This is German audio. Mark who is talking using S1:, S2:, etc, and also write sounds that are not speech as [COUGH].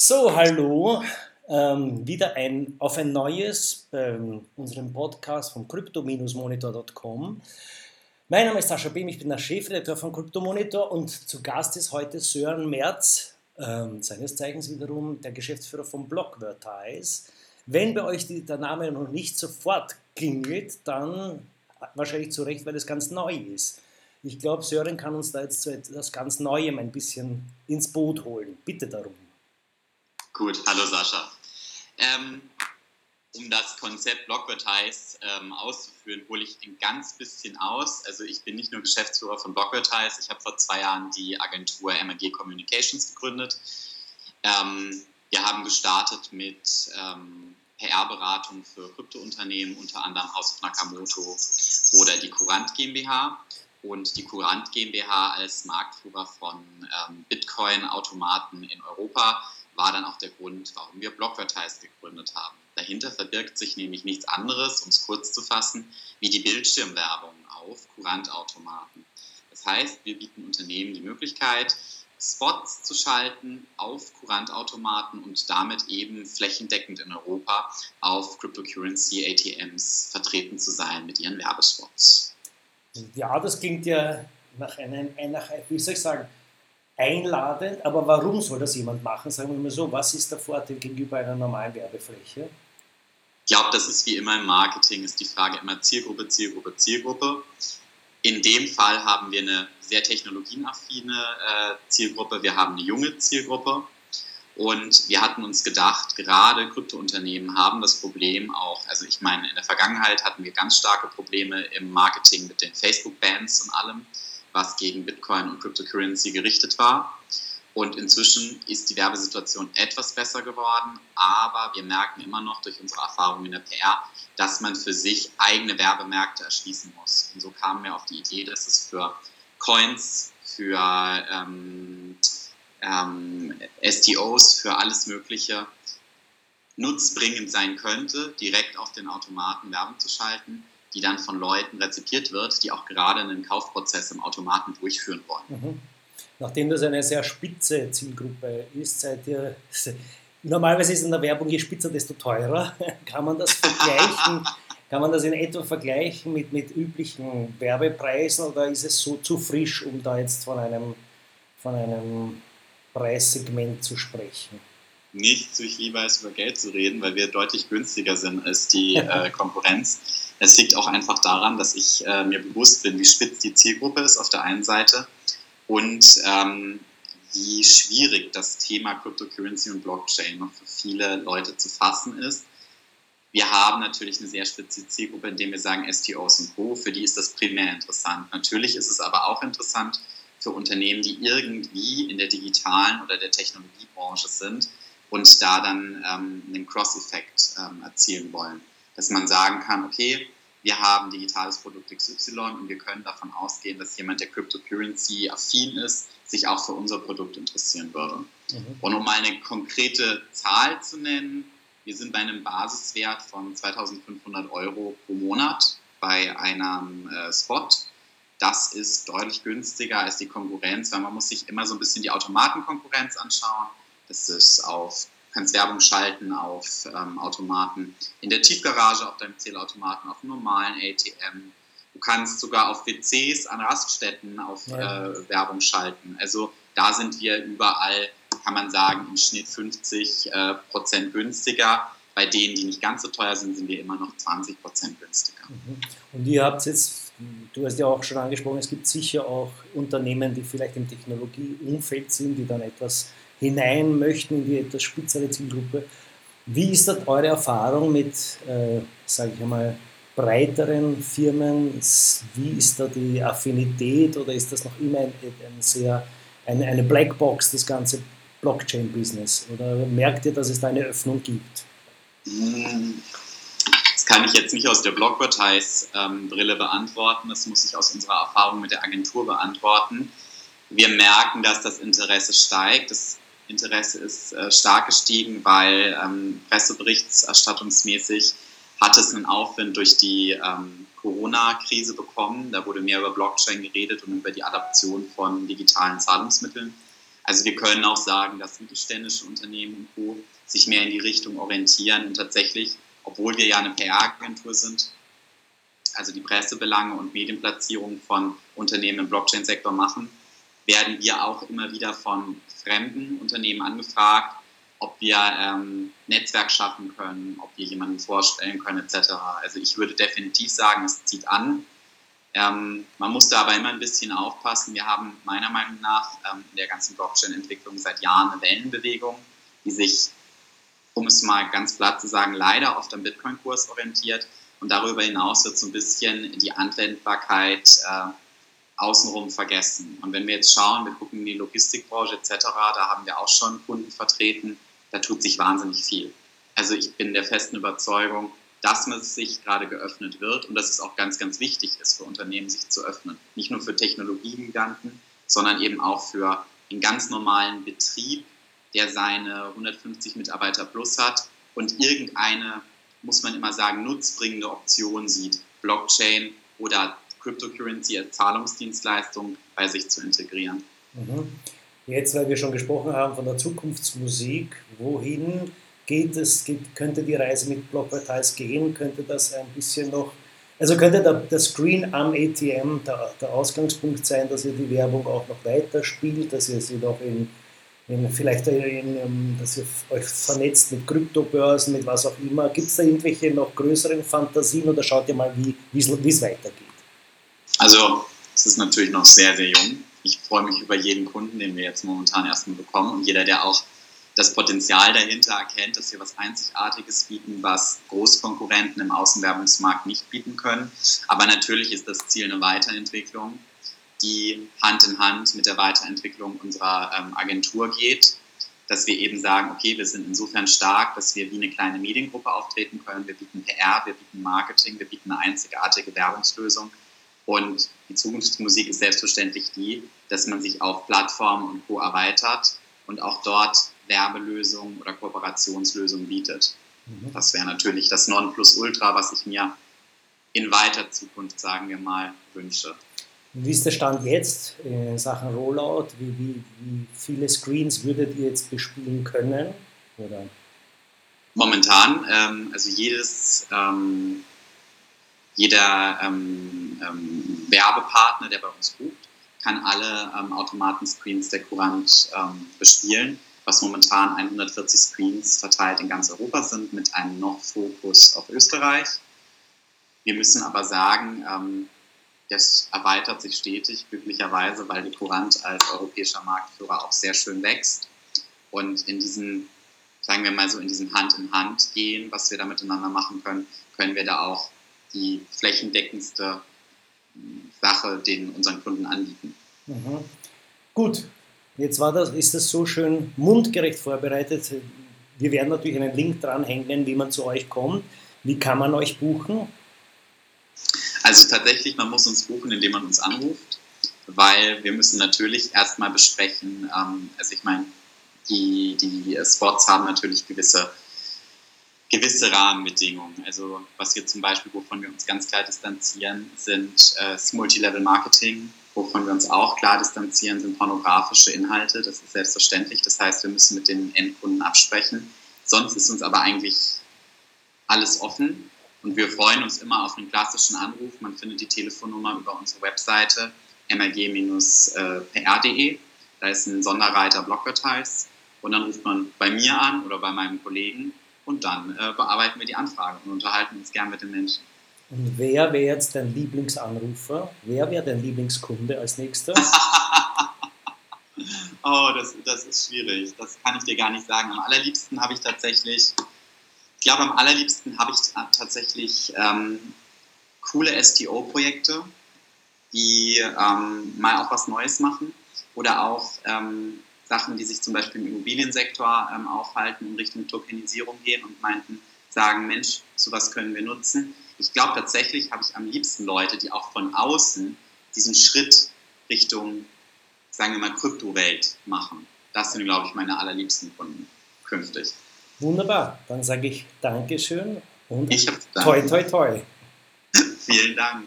S1: So, hallo. Ähm, wieder ein, auf ein neues bei ähm, unserem Podcast von crypto-monitor.com. Mein Name ist Sascha Behm, ich bin der Chefredakteur von Crypto-Monitor und zu Gast ist heute Sören Merz, ähm, seines Zeichens wiederum der Geschäftsführer von Blockvertise. Wenn bei euch die, der Name noch nicht sofort klingelt, dann wahrscheinlich zu Recht, weil es ganz neu ist. Ich glaube, Sören kann uns da jetzt zu etwas ganz Neuem ein bisschen ins Boot holen. Bitte darum.
S2: Gut, hallo Sascha. Ähm, um das Konzept Blockvertise ähm, auszuführen, hole ich ein ganz bisschen aus. Also ich bin nicht nur Geschäftsführer von Blockvertise, ich habe vor zwei Jahren die Agentur MRG Communications gegründet. Ähm, wir haben gestartet mit ähm, PR-Beratung für Kryptounternehmen, unter anderem House Nakamoto oder die Courant GmbH. Und die Courant GmbH als Marktführer von ähm, Bitcoin-Automaten in Europa war dann auch der Grund, warum wir Blockvertise gegründet haben. Dahinter verbirgt sich nämlich nichts anderes, um es kurz zu fassen, wie die Bildschirmwerbung auf Kurantautomaten. Das heißt, wir bieten Unternehmen die Möglichkeit, Spots zu schalten auf Kurantautomaten und damit eben flächendeckend in Europa auf Cryptocurrency ATMs vertreten zu sein mit ihren Werbespots.
S1: Ja, das klingt ja nach einem, nach, wie soll ich sagen, einladend, aber warum soll das jemand machen? Sagen wir mal so, was ist der Vorteil gegenüber einer normalen Werbefläche?
S2: Ich glaube, das ist wie immer im Marketing, ist die Frage immer Zielgruppe, Zielgruppe, Zielgruppe. In dem Fall haben wir eine sehr technologienaffine äh, Zielgruppe, wir haben eine junge Zielgruppe und wir hatten uns gedacht, gerade Kryptounternehmen haben das Problem auch, also ich meine, in der Vergangenheit hatten wir ganz starke Probleme im Marketing mit den Facebook-Bands und allem was gegen Bitcoin und Cryptocurrency gerichtet war. Und inzwischen ist die Werbesituation etwas besser geworden, aber wir merken immer noch durch unsere Erfahrung in der PR, dass man für sich eigene Werbemärkte erschließen muss. Und so kamen wir auf die Idee, dass es für Coins, für ähm, ähm, STOs, für alles Mögliche nutzbringend sein könnte, direkt auf den Automaten Werbung zu schalten die dann von Leuten rezipiert wird, die auch gerade einen Kaufprozess im Automaten durchführen wollen. Mhm.
S1: Nachdem das eine sehr spitze Zielgruppe ist, seid ihr. Normalerweise ist in der Werbung, je spitzer, desto teurer. [LAUGHS] Kann man das vergleichen? Kann man das in etwa vergleichen mit, mit üblichen Werbepreisen oder ist es so zu frisch, um da jetzt von einem, von einem Preissegment zu sprechen?
S2: Nichts, ich lieber als über Geld zu reden, weil wir deutlich günstiger sind als die [LAUGHS] äh, Konkurrenz. Es liegt auch einfach daran, dass ich äh, mir bewusst bin, wie spitz die Zielgruppe ist auf der einen Seite und ähm, wie schwierig das Thema Cryptocurrency und Blockchain noch für viele Leute zu fassen ist. Wir haben natürlich eine sehr spitze Zielgruppe, indem wir sagen STOs und Co. Für die ist das primär interessant. Natürlich ist es aber auch interessant für Unternehmen, die irgendwie in der digitalen oder der Technologiebranche sind und da dann ähm, einen Cross-Effekt ähm, erzielen wollen dass man sagen kann, okay, wir haben digitales Produkt XY und wir können davon ausgehen, dass jemand, der Cryptocurrency affin ist, sich auch für unser Produkt interessieren würde. Mhm. Und um eine konkrete Zahl zu nennen, wir sind bei einem Basiswert von 2500 Euro pro Monat bei einem äh, Spot. Das ist deutlich günstiger als die Konkurrenz, weil man muss sich immer so ein bisschen die Automatenkonkurrenz anschauen. Das ist auf kannst Werbung schalten auf ähm, Automaten in der Tiefgarage, auf deinem Zählautomaten, auf normalen ATM. Du kannst sogar auf WCs an Raststätten auf ja. äh, Werbung schalten. Also da sind wir überall, kann man sagen, im Schnitt 50 äh, Prozent günstiger. Bei denen, die nicht ganz so teuer sind, sind wir immer noch 20 Prozent günstiger. Mhm.
S1: Und ihr habt jetzt, du hast ja auch schon angesprochen, es gibt sicher auch Unternehmen, die vielleicht im Technologieumfeld sind, die dann etwas hinein möchten in die etwas spitzere Zielgruppe. Wie ist das eure Erfahrung mit, äh, sage ich einmal, breiteren Firmen? Wie ist da die Affinität oder ist das noch immer ein, ein sehr, eine, eine Blackbox, das ganze Blockchain-Business? Oder merkt ihr, dass es da eine Öffnung gibt?
S2: Das kann ich jetzt nicht aus der Blockvertise-Brille beantworten. Das muss ich aus unserer Erfahrung mit der Agentur beantworten. Wir merken, dass das Interesse steigt. Das Interesse ist äh, stark gestiegen, weil ähm, presseberichterstattungsmäßig hat es einen Aufwind durch die ähm, Corona-Krise bekommen. Da wurde mehr über Blockchain geredet und über die Adaption von digitalen Zahlungsmitteln. Also wir können auch sagen, dass mittelständische Unternehmen und Co. sich mehr in die Richtung orientieren und tatsächlich, obwohl wir ja eine PR-Agentur sind, also die Pressebelange und Medienplatzierung von Unternehmen im Blockchain-Sektor machen, werden wir auch immer wieder von fremden Unternehmen angefragt, ob wir ähm, Netzwerk schaffen können, ob wir jemanden vorstellen können, etc. Also ich würde definitiv sagen, es zieht an. Ähm, man muss da aber immer ein bisschen aufpassen. Wir haben meiner Meinung nach ähm, in der ganzen Blockchain-Entwicklung seit Jahren eine Wellenbewegung, die sich, um es mal ganz platt zu sagen, leider oft am Bitcoin-Kurs orientiert. Und darüber hinaus wird so ein bisschen die Anwendbarkeit äh, außenrum vergessen. Und wenn wir jetzt schauen, wir gucken in die Logistikbranche etc., da haben wir auch schon Kunden vertreten, da tut sich wahnsinnig viel. Also ich bin der festen Überzeugung, dass man sich gerade geöffnet wird und dass es auch ganz, ganz wichtig ist für Unternehmen, sich zu öffnen. Nicht nur für Technologiegiganten, sondern eben auch für den ganz normalen Betrieb, der seine 150 Mitarbeiter plus hat und irgendeine, muss man immer sagen, nutzbringende Option sieht, Blockchain oder Cryptocurrency als Zahlungsdienstleistung bei sich zu integrieren.
S1: Mhm. Jetzt, weil wir schon gesprochen haben von der Zukunftsmusik, wohin geht es, könnte die Reise mit Blockportals gehen? Könnte das ein bisschen noch, also könnte der, der Screen am ATM der, der Ausgangspunkt sein, dass ihr die Werbung auch noch weiter spielt, dass ihr sie noch in, in vielleicht in, dass ihr euch vernetzt mit Kryptobörsen, mit was auch immer. Gibt es da irgendwelche noch größeren Fantasien oder schaut ihr mal, wie es weitergeht?
S2: Also, es ist natürlich noch sehr, sehr jung ich freue mich über jeden Kunden, den wir jetzt momentan erstmal bekommen und jeder, der auch das Potenzial dahinter erkennt, dass wir was Einzigartiges bieten, was Großkonkurrenten im Außenwerbungsmarkt nicht bieten können. Aber natürlich ist das Ziel eine Weiterentwicklung, die Hand in Hand mit der Weiterentwicklung unserer ähm, Agentur geht, dass wir eben sagen, okay, wir sind insofern stark, dass wir wie eine kleine Mediengruppe auftreten können. Wir bieten PR, wir bieten Marketing, wir bieten eine einzigartige Werbungslösung und die Zukunftsmusik ist selbstverständlich die, dass man sich auf Plattformen und Co. erweitert und auch dort Werbelösungen oder Kooperationslösungen bietet. Mhm. Das wäre natürlich das Nonplusultra, was ich mir in weiter Zukunft, sagen wir mal, wünsche.
S1: Wie ist der Stand jetzt in Sachen Rollout? Wie, wie, wie viele Screens würdet ihr jetzt bespielen können? Oder?
S2: Momentan, ähm, also jedes ähm, jeder ähm, ähm, Werbepartner, der bei uns bucht, kann alle ähm, Automatenscreens der Courant ähm, bespielen, was momentan 140 Screens verteilt in ganz Europa sind, mit einem noch Fokus auf Österreich. Wir müssen aber sagen, ähm, das erweitert sich stetig, glücklicherweise, weil die Courant als europäischer Marktführer auch sehr schön wächst. Und in diesem, sagen wir mal so, in diesem Hand in Hand gehen, was wir da miteinander machen können, können wir da auch die flächendeckendste Sache den unseren Kunden anbieten.
S1: Mhm. Gut, jetzt war das, ist das so schön mundgerecht vorbereitet. Wir werden natürlich einen Link dranhängen, wie man zu euch kommt. Wie kann man euch buchen?
S2: Also tatsächlich, man muss uns buchen, indem man uns anruft, weil wir müssen natürlich erstmal besprechen, ähm, also ich meine, die, die Spots haben natürlich gewisse gewisse Rahmenbedingungen. Also was wir zum Beispiel, wovon wir uns ganz klar distanzieren, sind äh, das Multilevel Marketing. Wovon wir uns auch klar distanzieren, sind pornografische Inhalte. Das ist selbstverständlich. Das heißt, wir müssen mit den Endkunden absprechen. Sonst ist uns aber eigentlich alles offen. Und wir freuen uns immer auf einen klassischen Anruf. Man findet die Telefonnummer über unsere Webseite mrg-pr.de. Da ist ein Sonderreiter Blockdetails. Und dann ruft man bei mir an oder bei meinem Kollegen und dann äh, bearbeiten wir die Anfrage und unterhalten uns gern mit den Menschen.
S1: Und wer wäre jetzt dein Lieblingsanrufer? Wer wäre dein Lieblingskunde als nächster? [LAUGHS]
S2: oh, das, das ist schwierig. Das kann ich dir gar nicht sagen. Am allerliebsten habe ich tatsächlich, ich glaube, am allerliebsten habe ich tatsächlich ähm, coole STO-Projekte, die ähm, mal auch was Neues machen oder auch ähm, Sachen, die sich zum Beispiel im Immobiliensektor ähm, aufhalten, in Richtung Tokenisierung gehen und meinten, sagen, Mensch, sowas können wir nutzen. Ich glaube tatsächlich habe ich am liebsten Leute, die auch von außen diesen Schritt Richtung, sagen wir mal, Kryptowelt machen. Das sind, glaube ich, meine allerliebsten Kunden künftig.
S1: Wunderbar, dann sage ich Dankeschön und ich toi toi toi. [LAUGHS]
S2: Vielen Dank.